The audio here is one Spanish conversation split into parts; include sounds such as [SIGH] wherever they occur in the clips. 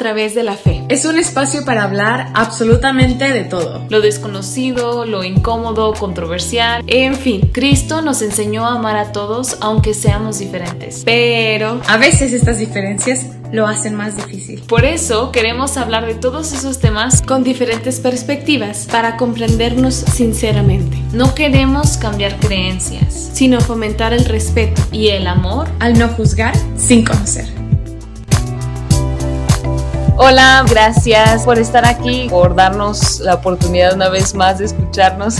través de la fe. Es un espacio para hablar absolutamente de todo. Lo desconocido, lo incómodo, controversial. En fin, Cristo nos enseñó a amar a todos aunque seamos diferentes. Pero a veces estas diferencias lo hacen más difícil. Por eso queremos hablar de todos esos temas con diferentes perspectivas para comprendernos sinceramente. No queremos cambiar creencias, sino fomentar el respeto y el amor al no juzgar sin conocer. Hola, gracias por estar aquí, por darnos la oportunidad una vez más de escucharnos.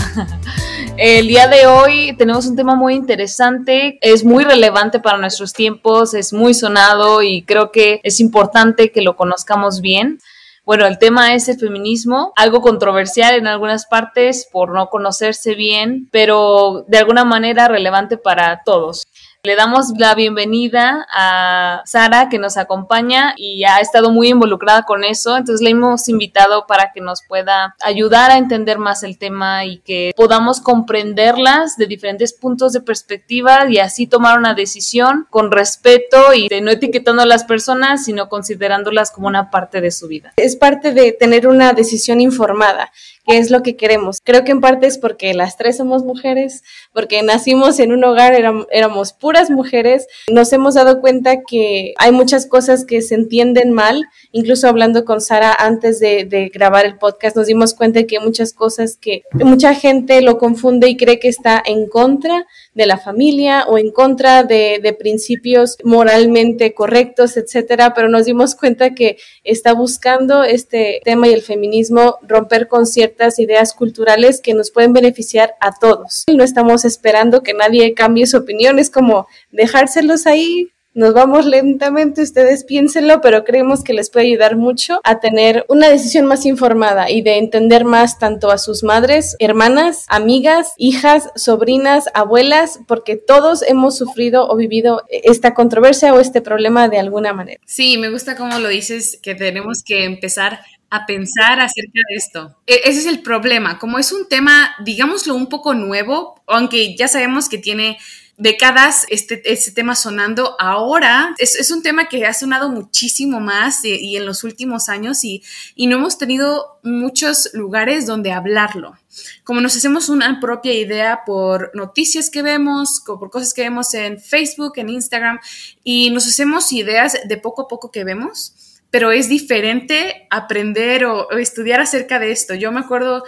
[LAUGHS] El día de hoy tenemos un tema muy interesante, es muy relevante para nuestros tiempos, es muy sonado y creo que es importante que lo conozcamos bien. Bueno, el tema es el feminismo, algo controversial en algunas partes por no conocerse bien, pero de alguna manera relevante para todos. Le damos la bienvenida a Sara que nos acompaña y ha estado muy involucrada con eso, entonces le hemos invitado para que nos pueda ayudar a entender más el tema y que podamos comprenderlas de diferentes puntos de perspectiva y así tomar una decisión con respeto y de no etiquetando a las personas, sino considerándolas como una parte de su vida. Es parte de tener una decisión informada qué es lo que queremos. Creo que en parte es porque las tres somos mujeres, porque nacimos en un hogar, éramos, puras mujeres, nos hemos dado cuenta que hay muchas cosas que se entienden mal, incluso hablando con Sara antes de, grabar el podcast, nos dimos cuenta de que hay muchas cosas que mucha gente lo confunde y cree que está en contra de la familia o en contra de, de principios moralmente correctos, etcétera, pero nos dimos cuenta que está buscando este tema y el feminismo romper con ciertas ideas culturales que nos pueden beneficiar a todos. No estamos esperando que nadie cambie su opinión, es como dejárselos ahí nos vamos lentamente, ustedes piénsenlo, pero creemos que les puede ayudar mucho a tener una decisión más informada y de entender más tanto a sus madres, hermanas, amigas, hijas, sobrinas, abuelas, porque todos hemos sufrido o vivido esta controversia o este problema de alguna manera. Sí, me gusta cómo lo dices, que tenemos que empezar a pensar acerca de esto. E, ese es el problema, como es un tema, digámoslo, un poco nuevo, aunque ya sabemos que tiene décadas este, este tema sonando. Ahora es, es, un tema que ha sonado muchísimo más y, y en los últimos años y, y, no hemos tenido muchos lugares donde hablarlo. Como nos hacemos una propia idea por noticias que vemos, por cosas que vemos en Facebook, en Instagram y nos hacemos ideas de poco a poco que vemos pero es diferente aprender o, estudiar acerca de esto. Yo me acuerdo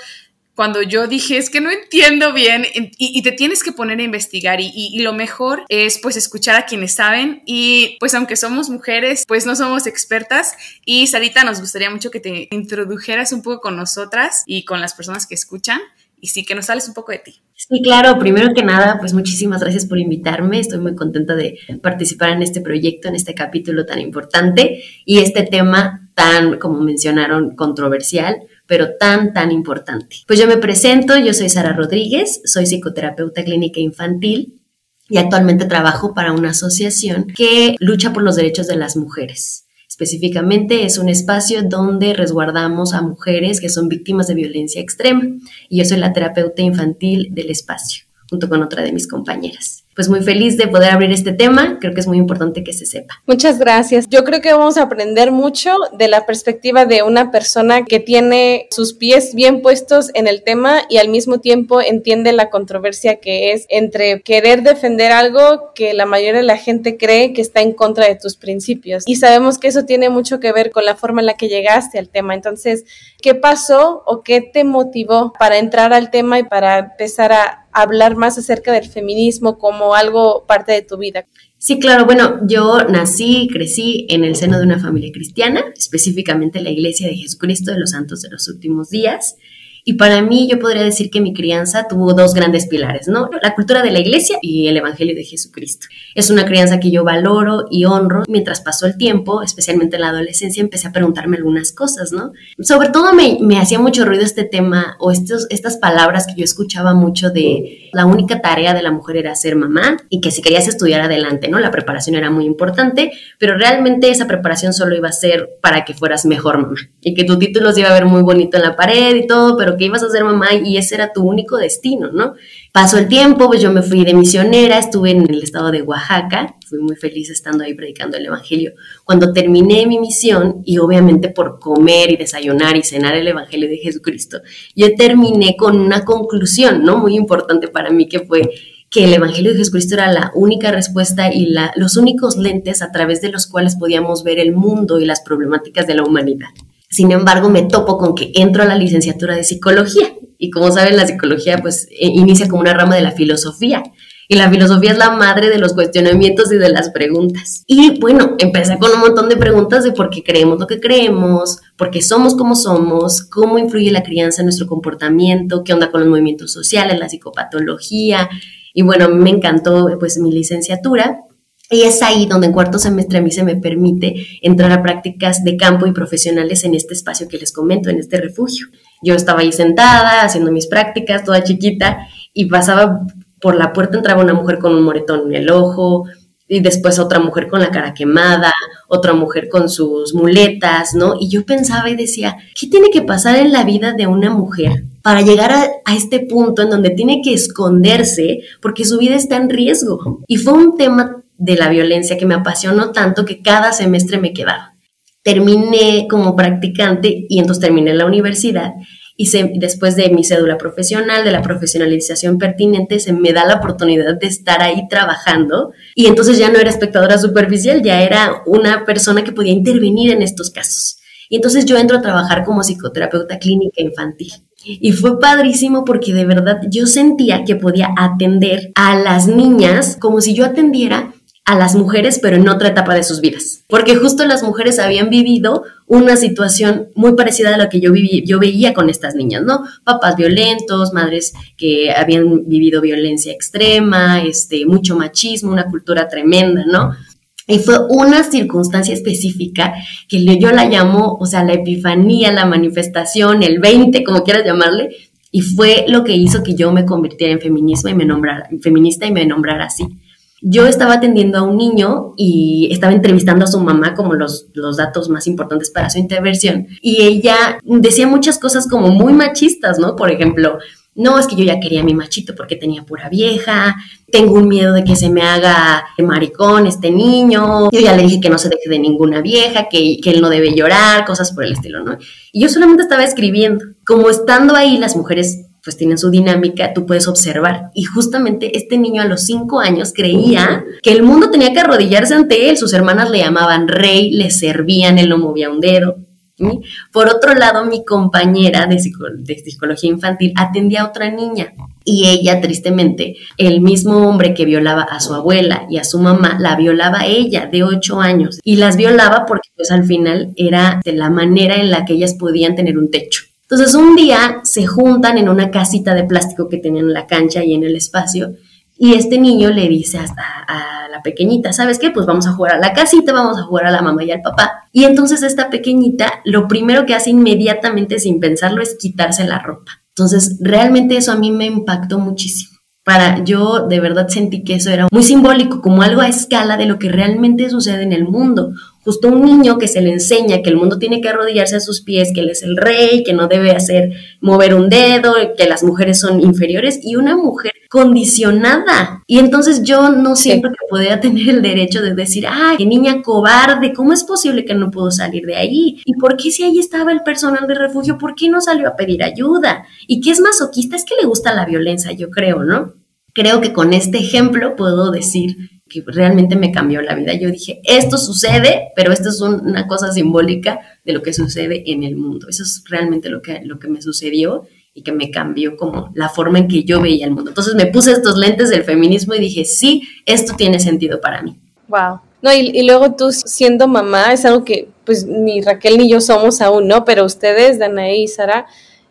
cuando yo dije, es que no entiendo bien y, te tienes que poner a investigar y, y, lo mejor es pues escuchar a quienes saben y pues aunque somos mujeres, pues no somos expertas y Sarita nos gustaría mucho que te introdujeras un poco con nosotras y con las personas que escuchan y sí que nos sales un poco de ti. Sí, claro, primero que nada, pues muchísimas gracias por invitarme. Estoy muy contenta de participar en este proyecto, en este capítulo tan importante y este tema tan, como mencionaron, controversial pero tan, tan importante. Pues yo me presento, yo soy Sara Rodríguez, soy psicoterapeuta clínica infantil y actualmente trabajo para una asociación que lucha por los derechos de las mujeres. Específicamente es un espacio donde resguardamos a mujeres que son víctimas de violencia extrema y yo soy la terapeuta infantil del espacio, junto con otra de mis compañeras pues muy feliz de poder abrir este tema. Creo que es muy importante que se sepa. Muchas gracias. Yo creo que vamos a aprender mucho de la perspectiva de una persona que tiene sus pies bien puestos en el tema y al mismo tiempo entiende la controversia que es entre querer defender algo que la mayoría de la gente cree que está en contra de tus principios. Y sabemos que eso tiene mucho que ver con la forma en la que llegaste al tema. Entonces, ¿qué pasó o qué te motivó para entrar al tema y para empezar a hablar más acerca del feminismo como algo parte de tu vida. Sí, claro. Bueno, yo nací y crecí en el seno de una familia cristiana, específicamente la Iglesia de Jesucristo de los Santos de los Últimos Días. Y para mí yo podría decir que mi crianza tuvo dos grandes pilares, ¿no? La cultura de la iglesia y el Evangelio de Jesucristo. Es una crianza que yo valoro y honro. Mientras pasó el tiempo, especialmente en la adolescencia, empecé a preguntarme algunas cosas, ¿no? Sobre todo me, me hacía mucho ruido este tema o estos, estas palabras que yo escuchaba mucho de la única tarea de la mujer era ser mamá y que si querías estudiar adelante, ¿no? La preparación era muy importante, pero realmente esa preparación solo iba a ser para que fueras mejor mamá y que tu título se iba a ver muy bonito en la pared y todo, pero que ibas a ser mamá y ese era tu único destino, ¿no? Pasó el tiempo, pues yo me fui de misionera, estuve en el estado de Oaxaca, fui muy feliz estando ahí predicando el Evangelio. Cuando terminé mi misión, y obviamente por comer y desayunar y cenar el Evangelio de Jesucristo, yo terminé con una conclusión, ¿no? Muy importante para mí, que fue que el Evangelio de Jesucristo era la única respuesta y la, los únicos lentes a través de los cuales podíamos ver el mundo y las problemáticas de la humanidad. Sin embargo, me topo con que entro a la licenciatura de psicología y como saben, la psicología pues eh, inicia como una rama de la filosofía. Y la filosofía es la madre de los cuestionamientos y de las preguntas. Y bueno, empecé con un montón de preguntas de por qué creemos lo que creemos, por qué somos como somos, cómo influye la crianza en nuestro comportamiento, qué onda con los movimientos sociales, la psicopatología, y bueno, me encantó pues mi licenciatura. Y es ahí donde en cuarto semestre a mí se me permite entrar a prácticas de campo y profesionales en este espacio que les comento, en este refugio. Yo estaba ahí sentada haciendo mis prácticas, toda chiquita, y pasaba por la puerta, entraba una mujer con un moretón en el ojo, y después otra mujer con la cara quemada, otra mujer con sus muletas, ¿no? Y yo pensaba y decía, ¿qué tiene que pasar en la vida de una mujer para llegar a, este punto en donde tiene que esconderse porque su vida está en riesgo? Y fue un tema de la violencia que me apasionó tanto que cada semestre me quedaba. Terminé como practicante y entonces terminé la universidad y después de mi cédula profesional, de la profesionalización pertinente, se me da la oportunidad de estar ahí trabajando y entonces ya no era espectadora superficial, ya era una persona que podía intervenir en estos casos. Y entonces yo entro a trabajar como psicoterapeuta clínica infantil. Y fue padrísimo porque de verdad yo sentía que podía atender a las niñas como si yo atendiera a las mujeres, pero en otra etapa de sus vidas. Porque justo las mujeres habían vivido una situación muy parecida a la que yo, viví, yo veía con estas niñas, ¿no? Papás violentos, madres que habían vivido violencia extrema, este, mucho machismo, una cultura tremenda, ¿no? Y fue una circunstancia específica que yo la llamo, o sea, la epifanía, la manifestación, el 20, como quieras llamarle, y fue lo que hizo que yo me convirtiera en feminismo y me nombrara, feminista y me nombrara así yo estaba atendiendo a un niño y estaba entrevistando a su mamá como los, los datos más importantes para su intervención y ella decía muchas cosas como muy machistas, ¿no? Por ejemplo, no, es que yo ya quería a mi machito porque tenía pura vieja, tengo un miedo de que se me haga maricón este niño, yo ya le dije que no se deje de ninguna vieja, que, que él no debe llorar, cosas por el estilo, ¿no? Y yo solamente estaba escribiendo. Como estando ahí, las mujeres pues tienen su dinámica, tú puedes observar. Y justamente este niño a los cinco años creía que el mundo tenía que arrodillarse ante él. Sus hermanas le llamaban rey, le servían, él no movía un dedo. Por otro lado, mi compañera de, psicología infantil atendía a otra niña y ella, tristemente, el mismo hombre que violaba a su abuela y a su mamá, la violaba a ella de ocho años y las violaba porque pues al final era de la manera en la que ellas podían tener un techo. Entonces un día se juntan en una casita de plástico que tenían en la cancha y en el espacio y este niño le dice a, la pequeñita, ¿sabes qué? Pues vamos a jugar a la casita, vamos a jugar a la mamá y al papá. Y entonces esta pequeñita lo primero que hace inmediatamente sin pensarlo es quitarse la ropa. Entonces realmente eso a mí me impactó muchísimo. Para yo de verdad sentí que eso era muy simbólico, como algo a escala de lo que realmente sucede en el mundo justo un niño que se le enseña que el mundo tiene que arrodillarse a sus pies, que él es el rey, que no debe hacer mover un dedo, que las mujeres son inferiores y una mujer condicionada. Y entonces yo no siento que podía [LAUGHS] tener el derecho de decir, ay, qué niña cobarde, ¿cómo es posible que no puedo salir de ahí? ¿Y por qué si ahí estaba el personal de refugio, por qué no salió a pedir ayuda? ¿Y qué es masoquista? Es que le gusta la violencia, yo creo, ¿no? Creo que con este ejemplo puedo decir que realmente me cambió la vida. Yo dije, esto sucede, pero esto es una cosa simbólica de lo que sucede en el mundo. Eso es realmente lo que, lo que me sucedió y que me cambió como la forma en que yo veía el mundo. Entonces me puse estos lentes del feminismo y dije, sí, esto tiene sentido para mí. Wow. No, y, luego tú siendo mamá, es algo que pues ni Raquel ni yo somos aún, ¿no? Pero ustedes, Danae y Sara,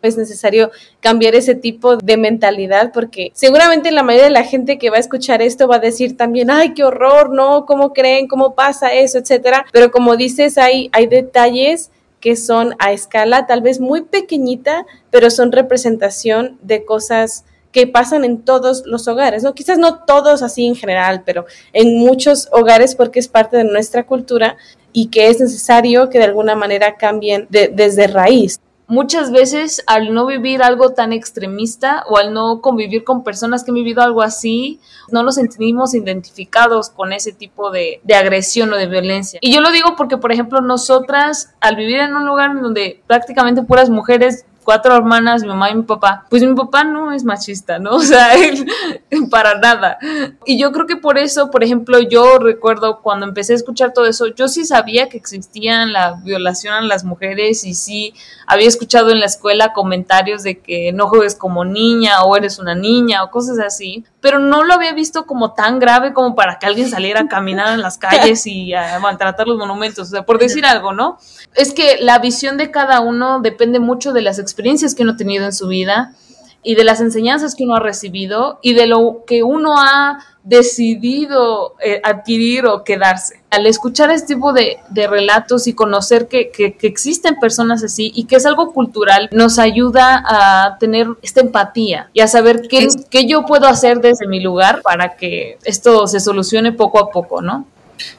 es necesario cambiar ese tipo de mentalidad porque seguramente la mayoría de la gente que va a escuchar esto va a decir también, ay, qué horror, ¿no? ¿Cómo creen? ¿Cómo pasa eso? Etcétera. Pero como dices, hay, detalles que son a escala tal vez muy pequeñita, pero son representación de cosas que pasan en todos los hogares, ¿no? Quizás no todos así en general, pero en muchos hogares porque es parte de nuestra cultura y que es necesario que de alguna manera cambien desde raíz. Muchas veces al no vivir algo tan extremista o al no convivir con personas que han vivido algo así, no nos sentimos identificados con ese tipo de, de, agresión o de violencia. Y yo lo digo porque, por ejemplo, nosotras, al vivir en un lugar donde prácticamente puras mujeres cuatro hermanas, mi mamá y mi papá, pues mi papá no es machista, ¿no? [LAUGHS] O sea, él para nada. Y yo creo que por eso, por ejemplo, yo recuerdo cuando empecé a escuchar todo eso, yo sí sabía que existían la violación a las mujeres y sí había escuchado en la escuela comentarios de que no juegues como niña o eres una niña o cosas así, pero no lo había visto como tan grave como para que alguien saliera a caminar en las calles y a maltratar los monumentos, o sea, por decir algo, ¿no? Es que la visión de cada uno depende mucho de las experiencias que uno ha tenido en su vida y de las enseñanzas que uno ha recibido y de lo que uno ha decidido eh, adquirir o quedarse. Al escuchar este tipo de, relatos y conocer que, existen personas así y que es algo cultural, nos ayuda a tener esta empatía y a saber qué, qué yo puedo hacer desde mi lugar para que esto se solucione poco a poco, ¿no?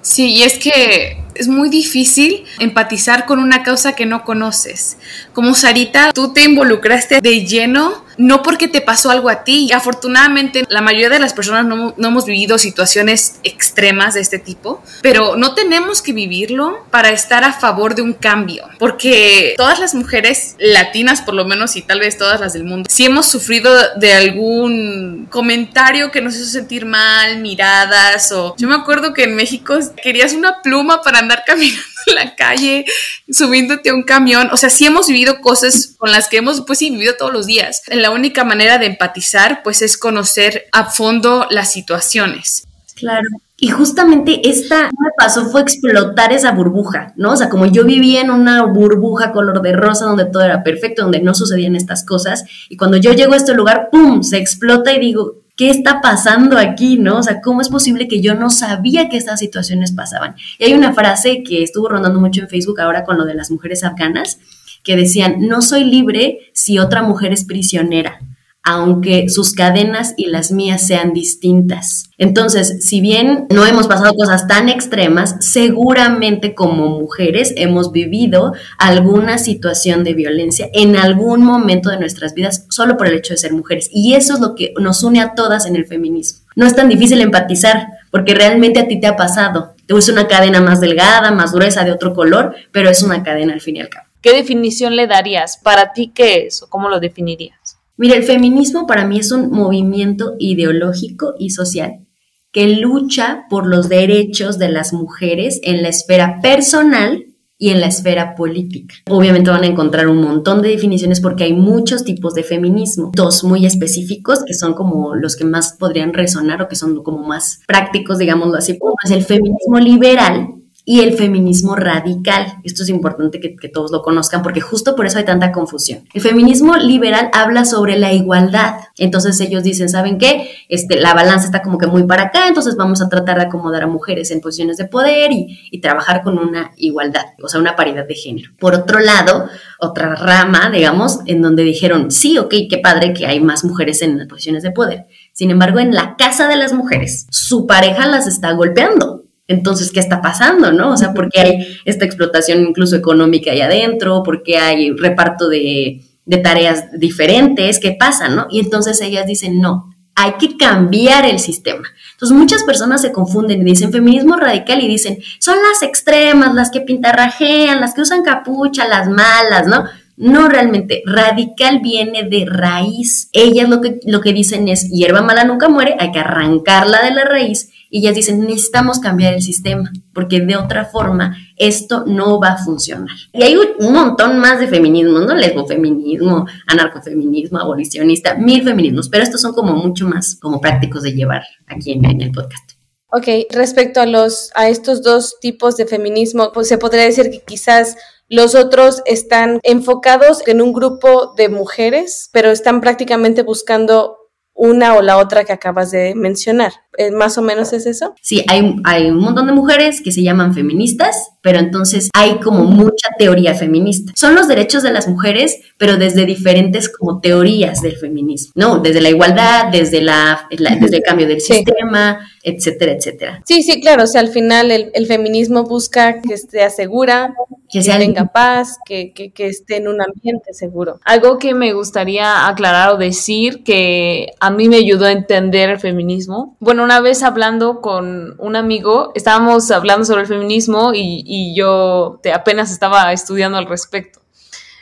Sí, y es que es muy difícil empatizar con una causa que no conoces. Como Sarita, tú te involucraste de lleno no porque te pasó algo a ti. Afortunadamente, la mayoría de las personas no, hemos vivido situaciones extremas de este tipo, pero no tenemos que vivirlo para estar a favor de un cambio, porque todas las mujeres latinas, por lo menos, y tal vez todas las del mundo, si hemos sufrido de algún comentario que nos hizo sentir mal, miradas, o yo me acuerdo que en México querías una pluma para andar caminando [LAUGHS] la calle, subiéndote a un camión, o sea, sí hemos vivido cosas con las que hemos, pues vivido todos los días la única manera de empatizar pues es conocer a fondo las situaciones. Claro. Y justamente esta me pasó fue explotar esa burbuja, ¿no? O sea, como yo vivía en una burbuja color de rosa donde todo era perfecto, donde no sucedían estas cosas, y cuando yo llego a este lugar, ¡pum!, se explota y digo, ¿qué está pasando aquí, no? O sea, ¿cómo es posible que yo no sabía que estas situaciones pasaban? Y hay una frase que estuvo rondando mucho en Facebook ahora con lo de las mujeres afganas, que decían, no soy libre si otra mujer es prisionera, aunque sus cadenas y las mías sean distintas. Entonces, si bien no hemos pasado cosas tan extremas, seguramente como mujeres hemos vivido alguna situación de violencia en algún momento de nuestras vidas solo por el hecho de ser mujeres. Y eso es lo que nos une a todas en el feminismo. No es tan difícil empatizar porque realmente a ti te ha pasado. Te Es una cadena más delgada, más gruesa, de otro color, pero es una cadena al fin y al cabo. ¿Qué definición le darías? ¿Para ti qué es o cómo lo definirías? Mira, el feminismo para mí es un movimiento ideológico y social que lucha por los derechos de las mujeres en la esfera personal y en la esfera política. Obviamente van a encontrar un montón de definiciones porque hay muchos tipos de feminismo, dos muy específicos que son como los que más podrían resonar o que son como más prácticos, digámoslo así, es el feminismo liberal, y el feminismo radical. Esto es importante que, todos lo conozcan porque justo por eso hay tanta confusión. El feminismo liberal habla sobre la igualdad. Entonces ellos dicen, ¿saben qué? Este, la balanza está como que muy para acá, entonces vamos a tratar de acomodar a mujeres en posiciones de poder y, y trabajar con una igualdad, o sea, una paridad de género. Por otro lado, otra rama, digamos, en donde dijeron, sí, ok, qué padre que hay más mujeres en las posiciones de poder. Sin embargo, en la casa de las mujeres, su pareja las está golpeando entonces, ¿qué está pasando, no? O sea, ¿por qué hay esta explotación incluso económica ahí adentro? ¿Por qué hay reparto de, de tareas diferentes? ¿Qué pasa, no? Y entonces ellas dicen, no, hay que cambiar el sistema. Entonces muchas personas se confunden y dicen feminismo radical y dicen, son las extremas, las que pintarrajean, las que usan capucha, las malas, ¿no? No realmente, radical viene de raíz. Ellas lo que, lo que dicen es, hierba mala nunca muere, hay que arrancarla de la raíz y ellas dicen, necesitamos cambiar el sistema, porque de otra forma esto no va a funcionar. Y hay un montón más de feminismos, ¿no? Lesbofeminismo, anarcofeminismo, abolicionista, mil feminismos, pero estos son como mucho más como prácticos de llevar aquí en, en el podcast. Ok, respecto a los a estos dos tipos de feminismo, pues se podría decir que quizás los otros están enfocados en un grupo de mujeres, pero están prácticamente buscando una o la otra que acabas de mencionar. Eh, ¿Más o menos es eso? Sí, hay, hay un montón de mujeres que se llaman feministas, pero entonces hay como mucha teoría feminista. Son los derechos de las mujeres, pero desde diferentes como teorías del feminismo, ¿no? Desde la igualdad, desde, la, desde el cambio del sistema, etcétera, etcétera. Sí, sí, claro. O sea, al final el, el feminismo busca que se asegura que, tenga paz, que, que, que, esté en un ambiente seguro. Algo que me gustaría aclarar o decir que a mí me ayudó a entender el feminismo. Bueno, una vez hablando con un amigo, estábamos hablando sobre el feminismo y, y yo te, apenas estaba estudiando al respecto.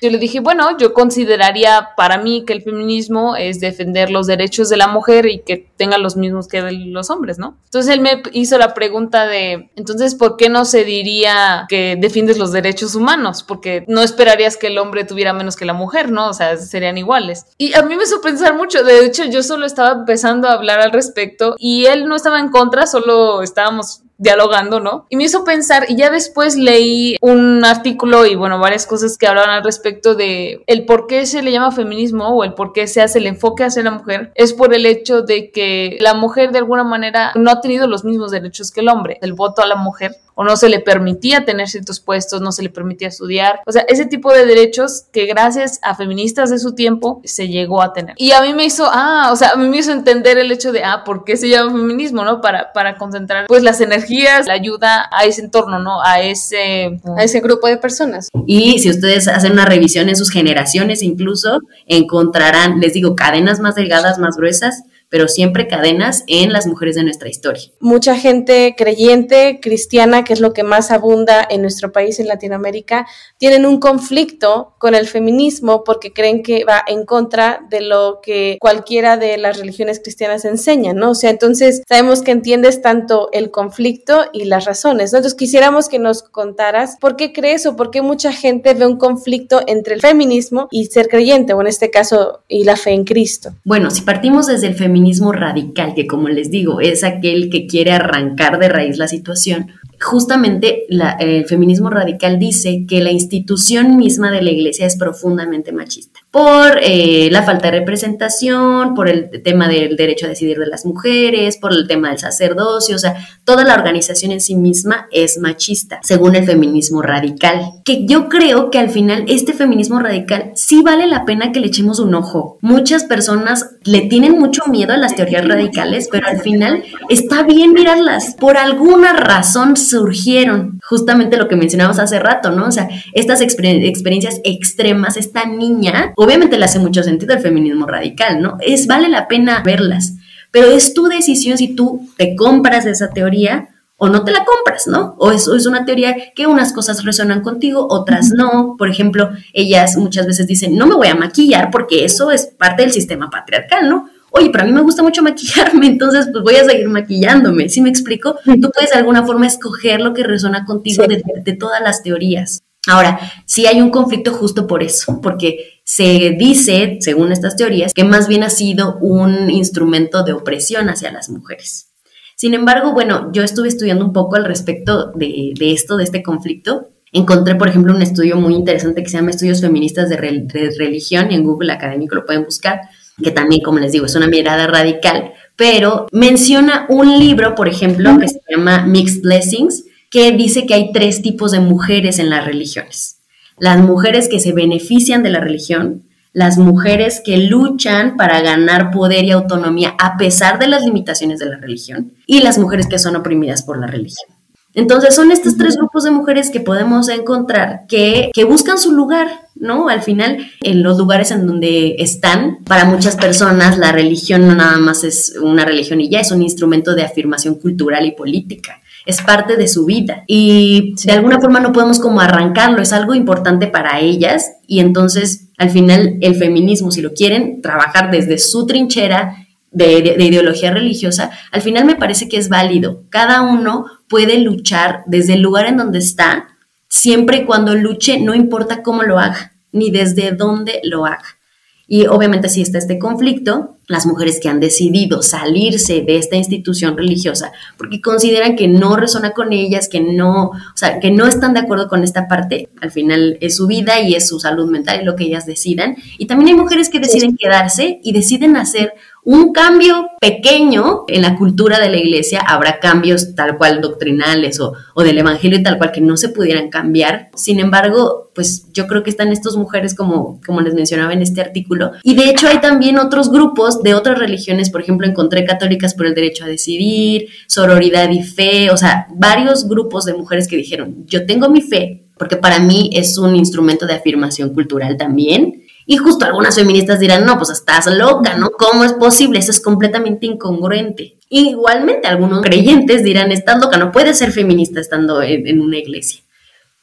Yo le dije, bueno, yo consideraría para mí que el feminismo es defender los derechos de la mujer y que tenga los mismos que los hombres, ¿no? Entonces él me hizo la pregunta de, entonces, ¿por qué no se diría que defiendes los derechos humanos? Porque no esperarías que el hombre tuviera menos que la mujer, ¿no? O sea, serían iguales. Y a mí me hizo pensar mucho, de hecho yo solo estaba empezando a hablar al respecto y él no estaba en contra, solo estábamos dialogando, ¿no? Y me hizo pensar, y ya después leí un artículo y bueno, varias cosas que hablaban al respecto de el por qué se le llama feminismo o el por qué se hace el enfoque hacia la mujer, es por el hecho de que la mujer de alguna manera no ha tenido los mismos derechos que el hombre. El voto a la mujer o no se le permitía tener ciertos puestos, no se le permitía estudiar. O sea, ese tipo de derechos que gracias a feministas de su tiempo se llegó a tener. Y a mí me hizo, ah, o sea, a mí me hizo entender el hecho de, ah, ¿por qué se llama feminismo, no? Para, para concentrar, pues, las energías, la ayuda a ese entorno, ¿no? A ese, a ese grupo de personas. Y si ustedes hacen una revisión en sus generaciones incluso, encontrarán, les digo, cadenas más delgadas, más gruesas, pero siempre cadenas en las mujeres de nuestra historia. Mucha gente creyente, cristiana, que es lo que más abunda en nuestro país, en Latinoamérica, tienen un conflicto con el feminismo porque creen que va en contra de lo que cualquiera de las religiones cristianas enseña, ¿no? O sea, entonces sabemos que entiendes tanto el conflicto y las razones, ¿no? Entonces quisiéramos que nos contaras por qué crees o por qué mucha gente ve un conflicto entre el feminismo y ser creyente, o en este caso, y la fe en Cristo. Bueno, si partimos desde el feminismo, radical, que como les digo, es aquel que quiere arrancar de raíz la situación, justamente el feminismo radical dice que la institución misma de la iglesia es profundamente machista por eh, la falta de representación, por el tema del derecho a decidir de las mujeres, por el tema del sacerdocio, o sea, toda la organización en sí misma es machista, según el feminismo radical. Que yo creo que al final este feminismo radical sí vale la pena que le echemos un ojo. Muchas personas le tienen mucho miedo a las teorías radicales, pero al final está bien mirarlas. Por alguna razón surgieron, justamente lo que mencionamos hace rato, ¿no? O sea, estas experiencias extremas, esta niña, obviamente le hace mucho sentido el feminismo radical, ¿no? Es, vale la pena verlas, pero es tu decisión si tú te compras esa teoría o no te la compras, ¿no? O es, es una teoría que unas cosas resuenan contigo, otras no. Por ejemplo, ellas muchas veces dicen, no me voy a maquillar porque eso es parte del sistema patriarcal, ¿no? Oye, pero a mí me gusta mucho maquillarme, [LAUGHS] entonces pues voy a seguir maquillándome. ¿Sí me explico? Tú puedes de alguna forma escoger lo que resuena contigo de, de todas las teorías. Ahora, sí hay un conflicto justo por eso, porque se dice, según estas teorías, que más bien ha sido un instrumento de opresión hacia las mujeres. Sin embargo, bueno, yo estuve estudiando un poco al respecto de, esto, de este conflicto. Encontré, por ejemplo, un estudio muy interesante que se llama Estudios Feministas de, Religión y en Google Académico lo pueden buscar, que también, como les digo, es una mirada radical, pero menciona un libro, por ejemplo, que se llama Mixed Blessings, que dice que hay tres tipos de mujeres en las religiones. Las mujeres que se benefician de la religión, las mujeres que luchan para ganar poder y autonomía a pesar de las limitaciones de la religión y las mujeres que son oprimidas por la religión. Entonces son estos tres grupos de mujeres que podemos encontrar que, que, buscan su lugar, ¿no? Al final, en los lugares en donde están, para muchas personas la religión no nada más es una religión y ya es un instrumento de afirmación cultural y política es parte de su vida y de alguna forma no podemos como arrancarlo, es algo importante para ellas y entonces al final el feminismo, si lo quieren trabajar desde su trinchera de, ideología religiosa, al final me parece que es válido. Cada uno puede luchar desde el lugar en donde está, siempre y cuando luche, no importa cómo lo haga, ni desde dónde lo haga. Y obviamente si está este conflicto, las mujeres que han decidido salirse de esta institución religiosa porque consideran que no resona con ellas, que no, o sea, que no están de acuerdo con esta parte, al final es su vida y es su salud mental y lo que ellas decidan. Y también hay mujeres que deciden quedarse y deciden hacer un cambio pequeño en la cultura de la iglesia, habrá cambios tal cual doctrinales o, del evangelio tal cual que no se pudieran cambiar. Sin embargo, pues yo creo que están estas mujeres como, como les mencionaba en este artículo. Y de hecho hay también otros grupos de otras religiones, por ejemplo, encontré católicas por el derecho a decidir, sororidad y fe, o sea, varios grupos de mujeres que dijeron, yo tengo mi fe, porque para mí es un instrumento de afirmación cultural también. Y justo algunas feministas dirán, no, pues estás loca, ¿no? ¿Cómo es posible? Eso es completamente incongruente. igualmente algunos creyentes dirán, estás loca, no puedes ser feminista estando en una iglesia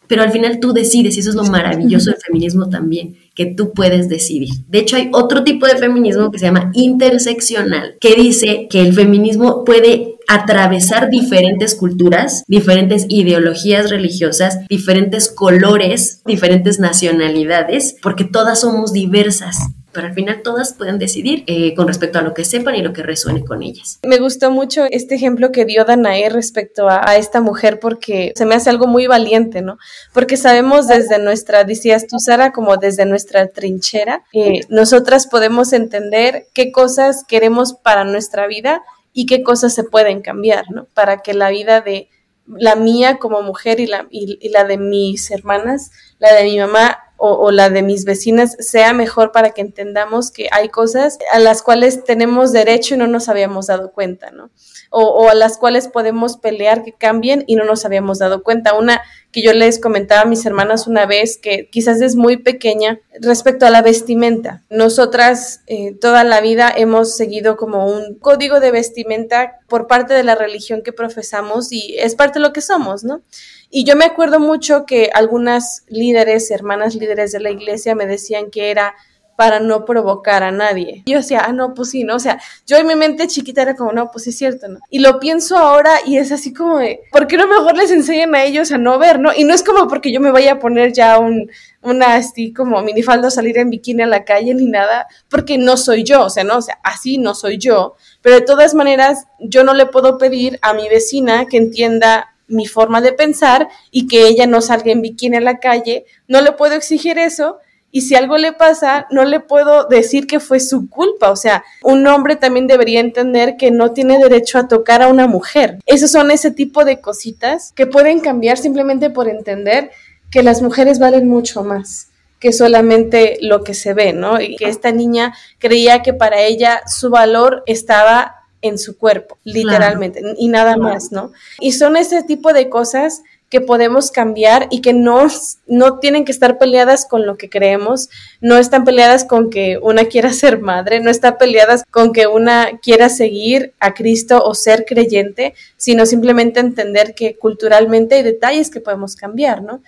pero al final tú decides y eso es lo maravilloso del feminismo también, que tú puedes decidir. De hecho, hay otro tipo de feminismo que se llama interseccional, que dice que el feminismo puede atravesar diferentes culturas, diferentes ideologías religiosas, diferentes colores, diferentes nacionalidades, porque todas somos diversas pero al final todas pueden decidir eh, con respecto a lo que sepan y lo que resuene con ellas. Me gustó mucho este ejemplo que dio Danae respecto a, esta mujer porque se me hace algo muy valiente, ¿no? Porque sabemos desde nuestra, decías tú Sara, como desde nuestra trinchera, eh, nosotras podemos entender qué cosas queremos para nuestra vida y qué cosas se pueden cambiar, ¿no? Para que la vida de la mía como mujer y la, y la de mis hermanas, la de mi mamá, o, la de mis vecinas sea mejor para que entendamos que hay cosas a las cuales tenemos derecho y no nos habíamos dado cuenta, ¿no? O, a las cuales podemos pelear que cambien y no nos habíamos dado cuenta. Una que yo les comentaba a mis hermanas una vez, que quizás es muy pequeña, respecto a la vestimenta. Nosotras eh, toda la vida hemos seguido como un código de vestimenta por parte de la religión que profesamos y es parte de lo que somos, ¿no? Y yo me acuerdo mucho que algunas líderes, hermanas líderes de la iglesia me decían que era para no provocar a nadie. Yo decía, ah, no, pues sí, ¿no? O sea, yo en mi mente chiquita era como, no, pues sí es cierto, ¿no? Y lo pienso ahora y es así como de, ¿por qué no mejor les enseñan a ellos a no ver, ¿no? Y no es como porque yo me vaya a poner ya un, una así como minifaldo salir en bikini a la calle ni nada, porque no soy yo, o sea, no, o sea, así no soy yo. Pero de todas maneras, yo no le puedo pedir a mi vecina que entienda mi forma de pensar y que ella no salga en bikini a la calle. No le puedo exigir eso y si algo le pasa, no le puedo decir que fue su culpa. O sea, un hombre también debería entender que no tiene derecho a tocar a una mujer. Esos son ese tipo de cositas que pueden cambiar simplemente por entender que las mujeres valen mucho más que solamente lo que se ve, ¿no? Y que esta niña creía que para ella su valor estaba en su cuerpo, literalmente, y nada más, ¿no? Y son ese tipo de cosas que podemos cambiar y que no, no tienen que estar peleadas con lo que creemos, no están peleadas con que una quiera ser madre, no están peleadas con que una quiera seguir a Cristo o ser creyente, sino simplemente entender que culturalmente hay detalles que podemos cambiar, ¿no?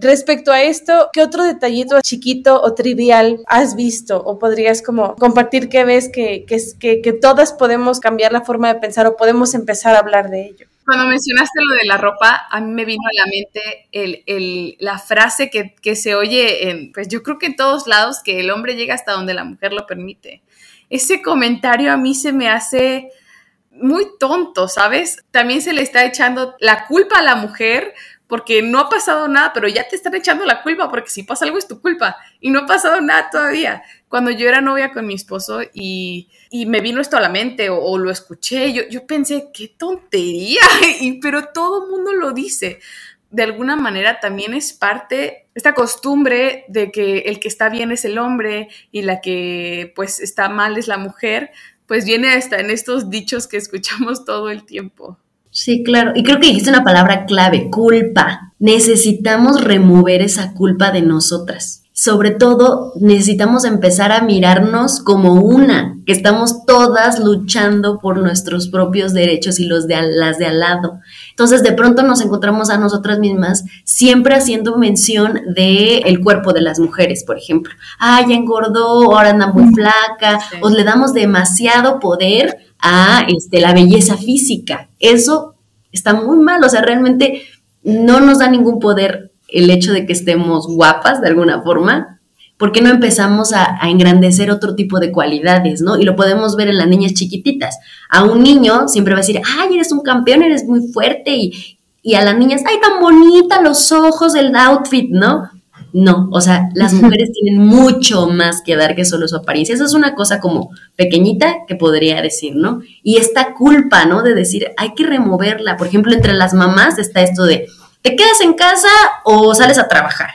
Respecto a esto, ¿qué otro detallito chiquito o trivial has visto o podrías como compartir que ves que, que, que todas podemos cambiar la forma de pensar o podemos empezar a hablar de ello? Cuando mencionaste lo de la ropa, a mí me vino a la mente el, el, la frase que, que, se oye, en, pues yo creo que en todos lados, que el hombre llega hasta donde la mujer lo permite. Ese comentario a mí se me hace muy tonto, ¿sabes? También se le está echando la culpa a la mujer porque no ha pasado nada, pero ya te están echando la culpa, porque si pasa algo es tu culpa y no ha pasado nada todavía. Cuando yo era novia con mi esposo y, me vino esto a la mente o, lo escuché, yo, pensé, qué tontería, [LAUGHS] y, pero todo el mundo lo dice. De alguna manera también es parte, esta costumbre de que el que está bien es el hombre y la que pues está mal es la mujer, pues viene hasta en estos dichos que escuchamos todo el tiempo. Sí, claro. Y creo que dijiste una palabra clave, culpa. Necesitamos remover esa culpa de nosotras. Sobre todo, necesitamos empezar a mirarnos como una, que estamos todas luchando por nuestros propios derechos y los de las de al lado. Entonces, de pronto nos encontramos a nosotras mismas siempre haciendo mención de el cuerpo de las mujeres, por ejemplo. Ah, ya engordó, ahora anda muy flaca, o le damos demasiado poder a este, la belleza física. Eso está muy mal, o sea, realmente no nos da ningún poder el hecho de que estemos guapas de alguna forma, ¿por qué no empezamos a, engrandecer otro tipo de cualidades, ¿no? Y lo podemos ver en las niñas chiquititas. A un niño siempre va a decir, ay, eres un campeón, eres muy fuerte, y, y a las niñas, ay, tan bonita los ojos, el outfit, ¿no? No, o sea, las mujeres tienen mucho más que dar que solo su apariencia. Eso es una cosa como pequeñita que podría decir, ¿no? Y esta culpa, ¿no? De decir, hay que removerla. Por ejemplo, entre las mamás está esto de, ¿te quedas en casa o sales a trabajar?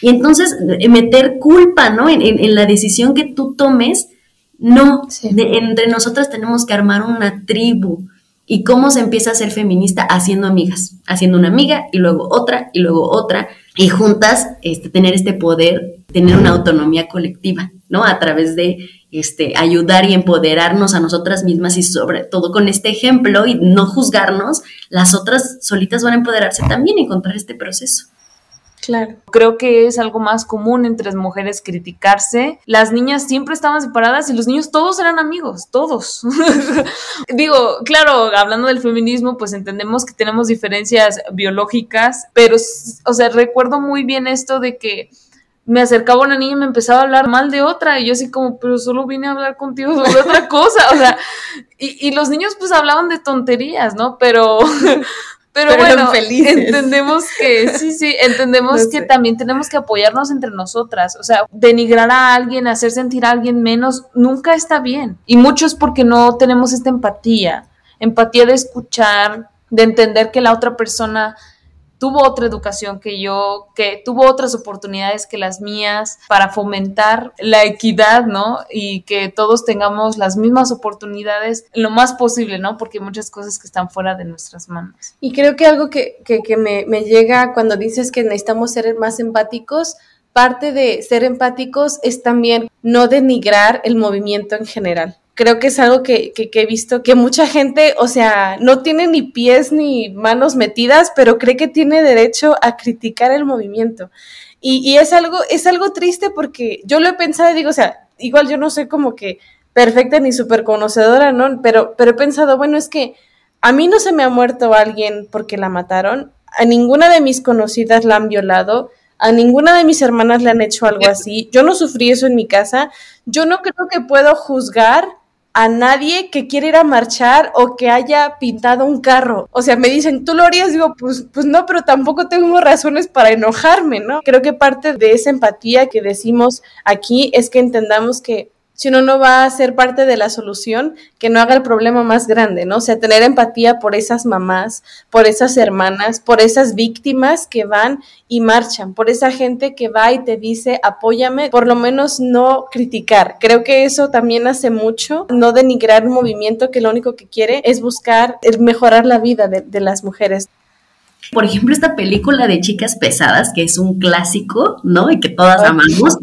Y entonces eh, meter culpa, ¿no? En, la decisión que tú tomes, no, entre nosotras tenemos que armar una tribu ¿Y cómo se empieza a ser feminista? Haciendo amigas, haciendo una amiga y luego otra y luego otra y juntas este, tener este poder, tener una autonomía colectiva, ¿no? A través de este, ayudar y empoderarnos a nosotras mismas y sobre todo con este ejemplo y no juzgarnos, las otras solitas van a empoderarse también y encontrar este proceso. Claro. Creo que es algo más común entre mujeres criticarse. Las niñas siempre estaban separadas y los niños todos eran amigos, todos. [LAUGHS] Digo, claro, hablando del feminismo, pues entendemos que tenemos diferencias biológicas, pero, o sea, recuerdo muy bien esto de que me acercaba una niña y me empezaba a hablar mal de otra y yo así como, pero solo vine a hablar contigo sobre [LAUGHS] otra cosa, o sea, y, y los niños pues hablaban de tonterías, ¿no? Pero, [LAUGHS] pero, bueno, entendemos que, sí, sí, entendemos que también tenemos que apoyarnos entre nosotras. O sea, denigrar a alguien, hacer sentir a alguien menos, nunca está bien. Y mucho es porque no tenemos esta empatía. Empatía de escuchar, de entender que la otra persona tuvo otra educación que yo, que tuvo otras oportunidades que las mías para fomentar la equidad, ¿no? Y que todos tengamos las mismas oportunidades lo más posible, ¿no? Porque hay muchas cosas que están fuera de nuestras manos. Y creo que algo que, que, que me, me llega cuando dices que necesitamos ser más empáticos, parte de ser empáticos es también no denigrar el movimiento en general creo que es algo que, que, he visto que mucha gente, o sea, no tiene ni pies ni manos metidas, pero cree que tiene derecho a criticar el movimiento. Y, y es algo, es algo triste porque yo lo he pensado y digo, o sea, igual yo no soy como que perfecta ni súper conocedora, ¿no? Pero, pero he pensado, bueno, es que a mí no se me ha muerto alguien porque la mataron, a ninguna de mis conocidas la han violado, a ninguna de mis hermanas le han hecho algo así, yo no sufrí eso en mi casa, yo no creo que puedo juzgar a nadie que quiera ir a marchar o que haya pintado un carro. O sea, me dicen, ¿tú lo harías? Digo, pues, pues no, pero tampoco tengo razones para enojarme, ¿no? Creo que parte de esa empatía que decimos aquí es que entendamos que si uno no va a ser parte de la solución, que no haga el problema más grande, ¿no? O sea, tener empatía por esas mamás, por esas hermanas, por esas víctimas que van y marchan, por esa gente que va y te dice, apóyame, por lo menos no criticar. Creo que eso también hace mucho, no denigrar un movimiento que lo único que quiere es buscar mejorar la vida de, de las mujeres. Por ejemplo, esta película de Chicas Pesadas, que es un clásico, ¿no? Y que todas amamos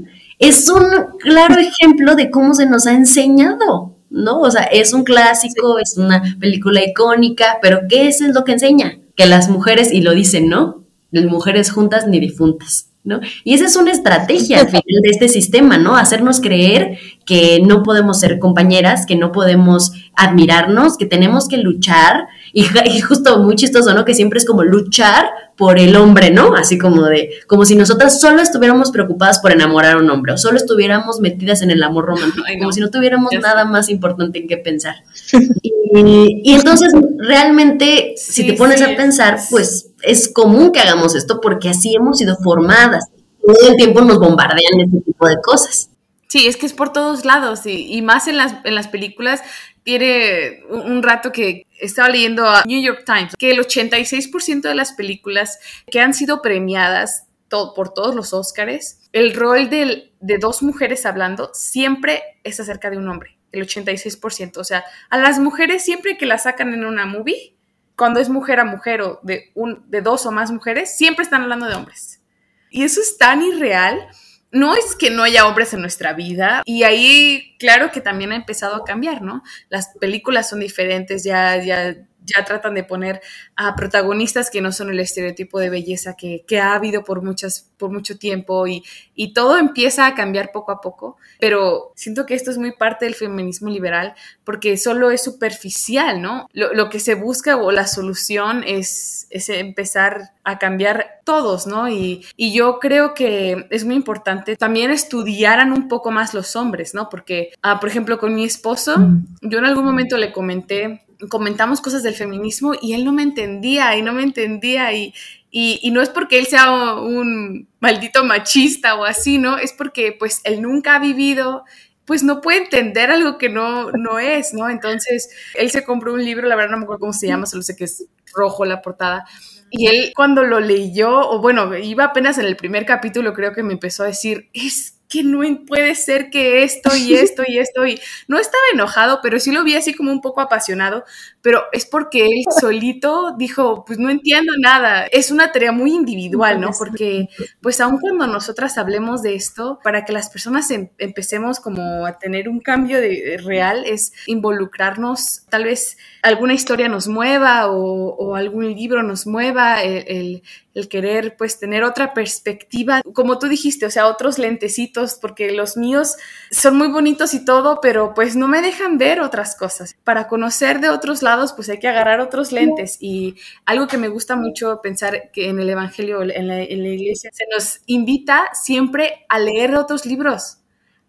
es un claro ejemplo de cómo se nos ha enseñado, ¿no? O sea, es un clásico, es una película icónica, pero ¿qué es lo que enseña? Que las mujeres, y lo dicen, ¿no? Las mujeres juntas ni difuntas. ¿No? Y esa es una estrategia al final de este sistema, ¿no? Hacernos creer que no podemos ser compañeras, que no podemos admirarnos, que tenemos que luchar. Y, [LAUGHS] y, justo muy chistoso, ¿no? Que siempre es como luchar por el hombre, ¿no? Así como de, como si nosotras solo estuviéramos preocupadas por enamorar a un hombre o solo estuviéramos metidas en el amor romántico, como si no tuviéramos nada más importante en qué pensar. [LAUGHS] y, y, entonces, realmente, sí, si te pones sí, a pensar, pues es común que hagamos esto porque así hemos sido formadas. Todo el tiempo nos bombardean este tipo de cosas. Sí, es que es por todos lados y, y más en las, en las películas. Tiene un rato que estaba leyendo a New York Times que el 86% de las películas que han sido premiadas por todos los Óscares, el rol de, de dos mujeres hablando siempre es acerca de un hombre, el 86%. O sea, a las mujeres siempre que la sacan en una movie, cuando es mujer a mujer o de, un, de dos o más mujeres, siempre están hablando de hombres. Y eso es tan irreal no es que no haya hombres en nuestra vida y ahí claro que también ha empezado a cambiar, ¿no? Las películas son diferentes, ya, ya, ya tratan de poner a protagonistas que no son el estereotipo de belleza que, que ha habido por, muchas, por mucho tiempo y, y, todo empieza a cambiar poco a poco, pero siento que esto es muy parte del feminismo liberal porque solo es superficial, ¿no? Lo, lo que se busca o la solución es, es empezar a cambiar todos, ¿no? Y, y, yo creo que es muy importante también estudiaran un poco más los hombres, ¿no? Porque, ah, por ejemplo, con mi esposo, yo en algún momento le comenté, comentamos cosas del feminismo y él no me entendía y no me entendía y, y, no es porque él sea un maldito machista o así, ¿no? Es porque pues él nunca ha vivido pues no puede entender algo que no, no es, ¿no? Entonces, él se compró un libro, la verdad no me acuerdo cómo se llama, solo sé que es rojo la portada, y él cuando lo leyó, o bueno, iba apenas en el primer capítulo, creo que me empezó a decir, es que no puede ser que esto y esto y esto y no estaba enojado, pero sí lo vi así como un poco apasionado, pero es porque él [LAUGHS] solito dijo, pues no entiendo nada. Es una tarea muy individual, ¿no? Porque pues aun cuando nosotras hablemos de esto, para que las personas em, empecemos como a tener un cambio de, real es involucrarnos, tal vez alguna historia nos mueva o, algún libro nos mueva, el, el querer pues tener otra perspectiva, como tú dijiste, o sea, otros lentecitos, porque los míos son muy bonitos y todo, pero pues no me dejan ver otras cosas. Para conocer de otros lados, pues hay que agarrar otros lentes y algo que me gusta mucho pensar que en el Evangelio, en la, en la iglesia, se nos invita siempre a leer otros libros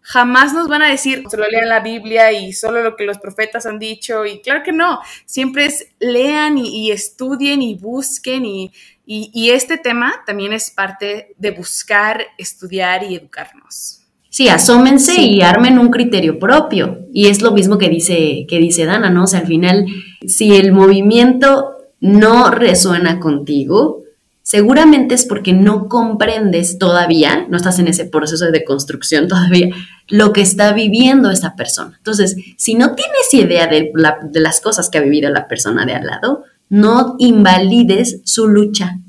jamás nos van a decir, solo lean la Biblia y solo lo que los profetas han dicho. Y claro que no, siempre es lean y, estudien y busquen y, y, este tema también es parte de buscar, estudiar y educarnos. Sí, asómense y armen un criterio propio. Y es lo mismo que dice, que dice Dana, ¿no? O sea, al final, si el movimiento no resuena contigo, seguramente es porque no comprendes todavía, no estás en ese proceso de construcción todavía, lo que está viviendo esa persona. Entonces, si no tienes idea de, de las cosas que ha vivido la persona de al lado, no invalides su lucha,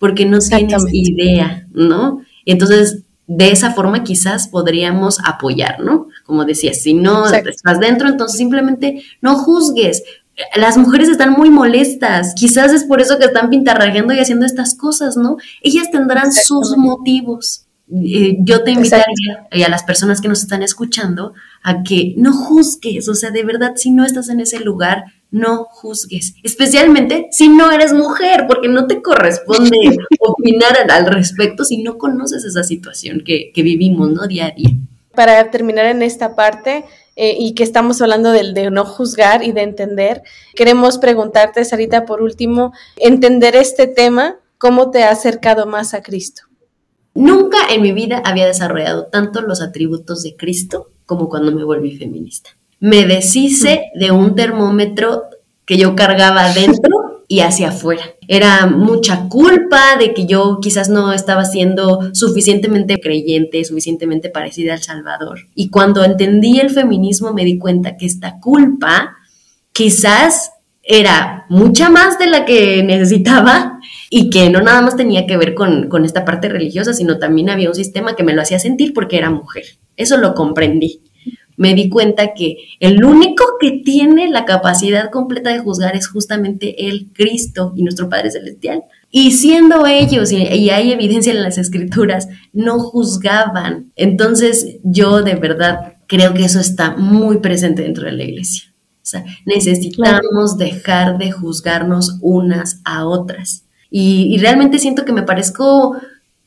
porque no tienes idea, ¿no? Entonces, de esa forma quizás podríamos apoyar, ¿no? Como decía, si no estás dentro, entonces simplemente no juzgues. Las mujeres están muy molestas, quizás es por eso que están pintarrajeando y haciendo estas cosas, ¿no? Ellas tendrán sus motivos. Eh, yo te invitaría y a las personas que nos están escuchando a que no juzgues, o sea, de verdad, si no estás en ese lugar, no juzgues, especialmente si no eres mujer, porque no te corresponde [LAUGHS] opinar al respecto si no conoces esa situación que, vivimos, ¿no? Día a día. Para terminar en esta parte, eh, y que estamos hablando del de no juzgar y de entender, queremos preguntarte, Sarita, por último, entender este tema, ¿cómo te ha acercado más a Cristo? Nunca en mi vida había desarrollado tanto los atributos de Cristo como cuando me volví feminista. Me deshice de un termómetro que yo cargaba adentro y hacia afuera. Era mucha culpa de que yo quizás no estaba siendo suficientemente creyente, suficientemente parecida al Salvador. Y cuando entendí el feminismo me di cuenta que esta culpa quizás era mucha más de la que necesitaba y que no nada más tenía que ver con, con, esta parte religiosa, sino también había un sistema que me lo hacía sentir porque era mujer. Eso lo comprendí. Me di cuenta que el único que tiene la capacidad completa de juzgar es justamente el Cristo y nuestro Padre Celestial. Y siendo ellos, y, y hay evidencia en las escrituras, no juzgaban. Entonces yo de verdad creo que eso está muy presente dentro de la iglesia. O sea, necesitamos dejar de juzgarnos unas a otras. Y, realmente siento que me parezco,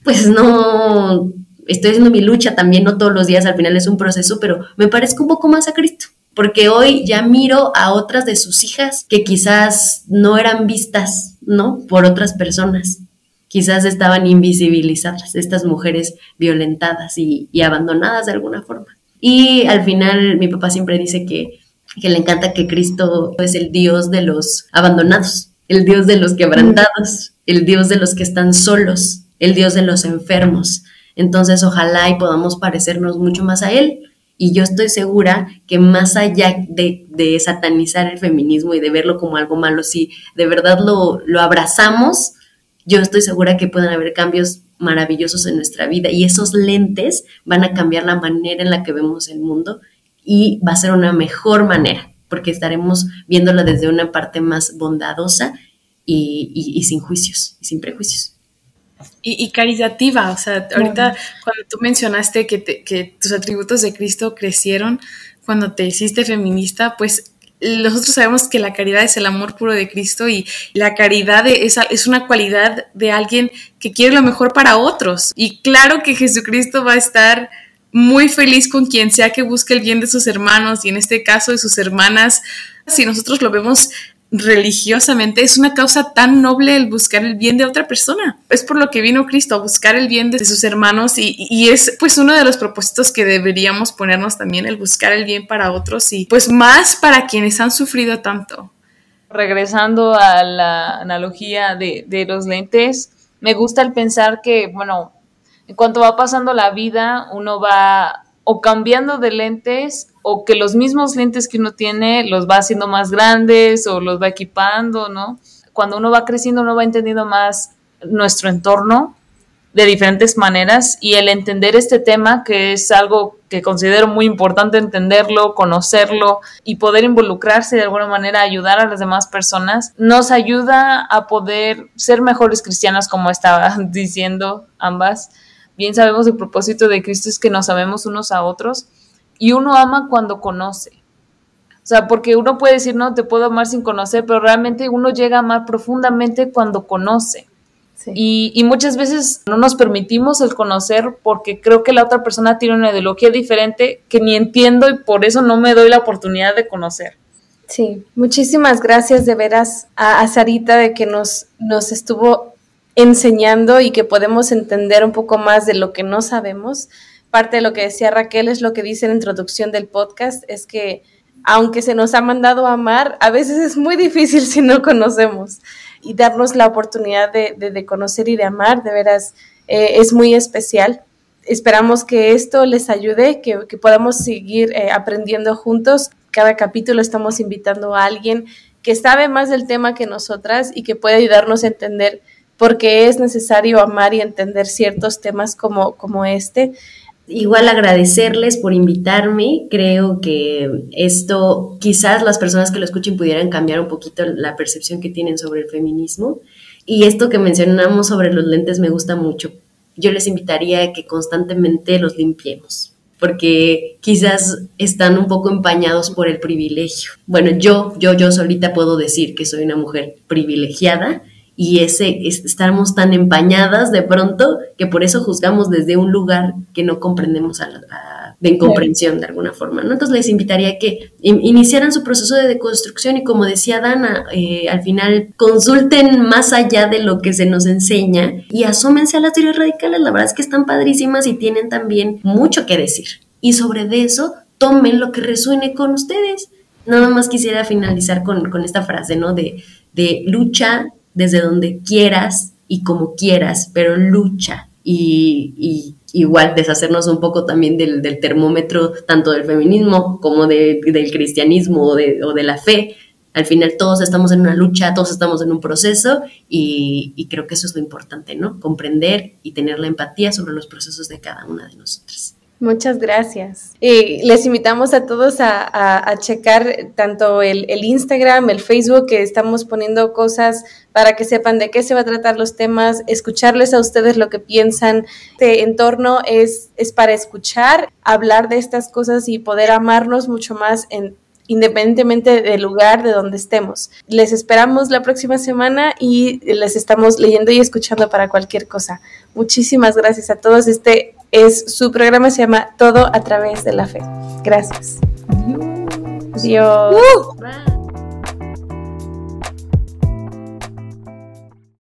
pues no, estoy haciendo mi lucha también, no todos los días, al final es un proceso, pero me parezco un poco más a Cristo. Porque hoy ya miro a otras de sus hijas que quizás no eran vistas, ¿no? Por otras personas. Quizás estaban invisibilizadas, estas mujeres violentadas y, y abandonadas de alguna forma. Y al final mi papá siempre dice que, que le encanta que Cristo es el Dios de los abandonados, el Dios de los quebrantados, el Dios de los que están solos, el Dios de los enfermos. Entonces, ojalá y podamos parecernos mucho más a Él. Y yo estoy segura que más allá de, satanizar el feminismo y de verlo como algo malo, si de verdad lo, abrazamos, yo estoy segura que pueden haber cambios maravillosos en nuestra vida y esos lentes van a cambiar la manera en la que vemos el mundo y va a ser una mejor manera porque estaremos viéndola desde una parte más bondadosa y, sin juicios y sin prejuicios. Y, caritativa, o sea, ahorita cuando tú mencionaste que, que tus atributos de Cristo crecieron cuando te hiciste feminista, pues nosotros sabemos que la caridad es el amor puro de Cristo y la caridad es, es, una cualidad de alguien que quiere lo mejor para otros. Y claro que Jesucristo va a estar muy feliz con quien sea que busque el bien de sus hermanos y en este caso de sus hermanas. Si nosotros lo vemos religiosamente, es una causa tan noble el buscar el bien de otra persona. Es por lo que vino Cristo, a buscar el bien de sus hermanos y, es pues uno de los propósitos que deberíamos ponernos también, el buscar el bien para otros y pues más para quienes han sufrido tanto. Regresando a la analogía de, de los lentes, me gusta el pensar que, bueno, En cuanto va pasando la vida, uno va o cambiando de lentes o que los mismos lentes que uno tiene los va haciendo más grandes o los va equipando, ¿no? Cuando uno va creciendo, uno va entendiendo más nuestro entorno de diferentes maneras y el entender este tema, que es algo que considero muy importante entenderlo, conocerlo y poder involucrarse de alguna manera, ayudar a las demás personas, nos ayuda a poder ser mejores cristianas, como estaba [LAUGHS] diciendo ambas. Bien sabemos el propósito de Cristo es que nos amemos unos a otros y uno ama cuando conoce. O sea, porque uno puede decir, no, te puedo amar sin conocer, pero realmente uno llega a amar profundamente cuando conoce. Y, muchas veces no nos permitimos el conocer porque creo que la otra persona tiene una ideología diferente que ni entiendo y por eso no me doy la oportunidad de conocer. Sí, muchísimas gracias de veras a, a Sarita de que nos, nos estuvo enseñando y que podemos entender un poco más de lo que no sabemos. Parte de lo que decía Raquel es lo que dice en la introducción del podcast, es que aunque se nos ha mandado amar, a veces es muy difícil si no conocemos y darnos la oportunidad de, conocer y de amar, de veras, eh, es muy especial. Esperamos que esto les ayude, que, podamos seguir eh, aprendiendo juntos. Cada capítulo estamos invitando a alguien que sabe más del tema que nosotras y que puede ayudarnos a entender por qué es necesario amar y entender ciertos temas como este. Igual agradecerles por invitarme. Creo que esto, quizás las personas que lo escuchen pudieran cambiar un poquito la percepción que tienen sobre el feminismo. Y esto que mencionamos sobre los lentes me gusta mucho. Yo les invitaría a que constantemente los limpiemos, porque quizás están un poco empañados por el privilegio. Bueno, yo, yo, yo solita puedo decir que soy una mujer privilegiada y ese estamos tan empañadas de pronto que por eso juzgamos desde un lugar que no comprendemos a la, de incomprensión de alguna forma. ¿no? Entonces les invitaría a que iniciaran su proceso de deconstrucción y como decía Dana, eh, al final consulten más allá de lo que se nos enseña y asómense a las teorías radicales. La verdad es que están padrísimas y tienen también mucho que decir. Y sobre eso, tomen lo que resuene con ustedes. Nada más quisiera finalizar con, con esta frase, ¿no? De, de lucha desde donde quieras y como quieras, pero lucha y, igual deshacernos un poco también del, termómetro tanto del feminismo como del cristianismo o de, o de, la fe. Al final todos estamos en una lucha, todos estamos en un proceso y, y creo que eso es lo importante, ¿no? Comprender y tener la empatía sobre los procesos de cada una de nosotras. Muchas gracias. Y les invitamos a todos a, checar tanto el, Instagram, el Facebook, que estamos poniendo cosas para que sepan de qué se va a tratar los temas, escucharles a ustedes lo que piensan. Este entorno es, es para escuchar, hablar de estas cosas y poder amarnos mucho más en independientemente del lugar de donde estemos. Les esperamos la próxima semana y les estamos leyendo y escuchando para cualquier cosa. Muchísimas gracias a todos. Este es su programa, se llama Todo a través de la fe. Gracias. Adiós.